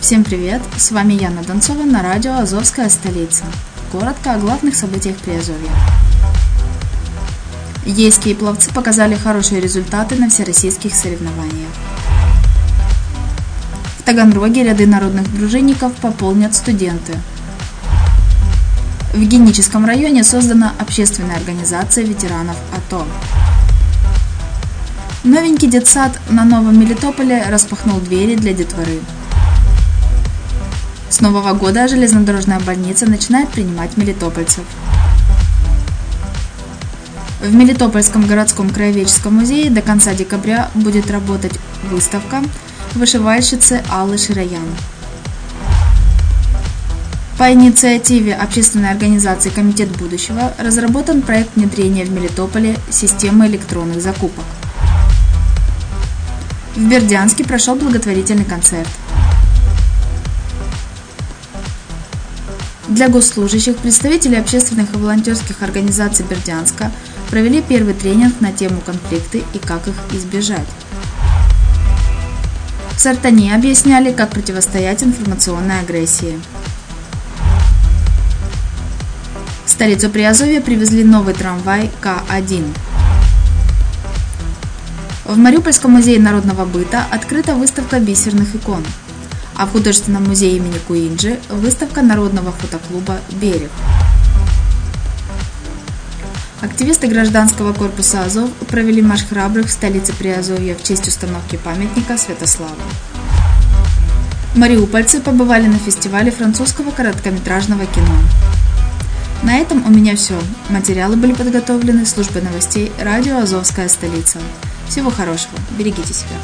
Всем привет! С вами Яна Донцова на радио «Азовская столица». Коротко о главных событиях Приазовья. Ейские пловцы показали хорошие результаты на всероссийских соревнованиях. В Таганроге ряды народных дружинников пополнят студенты. В Геническом районе создана общественная организация ветеранов АТО. Новенький детсад на Новом Мелитополе распахнул двери для детворы. С нового года железнодорожная больница начинает принимать мелитопольцев. В Мелитопольском городском краеведческом музее до конца декабря будет работать выставка вышивальщицы Аллы Широян. По инициативе общественной организации «Комитет будущего» разработан проект внедрения в Мелитополе системы электронных закупок. В Бердянске прошел благотворительный концерт – Для госслужащих представители общественных и волонтерских организаций Бердянска провели первый тренинг на тему конфликты и как их избежать. В Сартане объясняли, как противостоять информационной агрессии. В столицу Приазовья привезли новый трамвай К1. В Мариупольском музее народного быта открыта выставка бисерных икон – а в художественном музее имени Куинджи выставка народного фотоклуба «Берег». Активисты гражданского корпуса Азов провели марш храбрых в столице Приазовья в честь установки памятника Святославу. Мариупольцы побывали на фестивале французского короткометражного кино. На этом у меня все. Материалы были подготовлены службой новостей радио «Азовская столица». Всего хорошего. Берегите себя.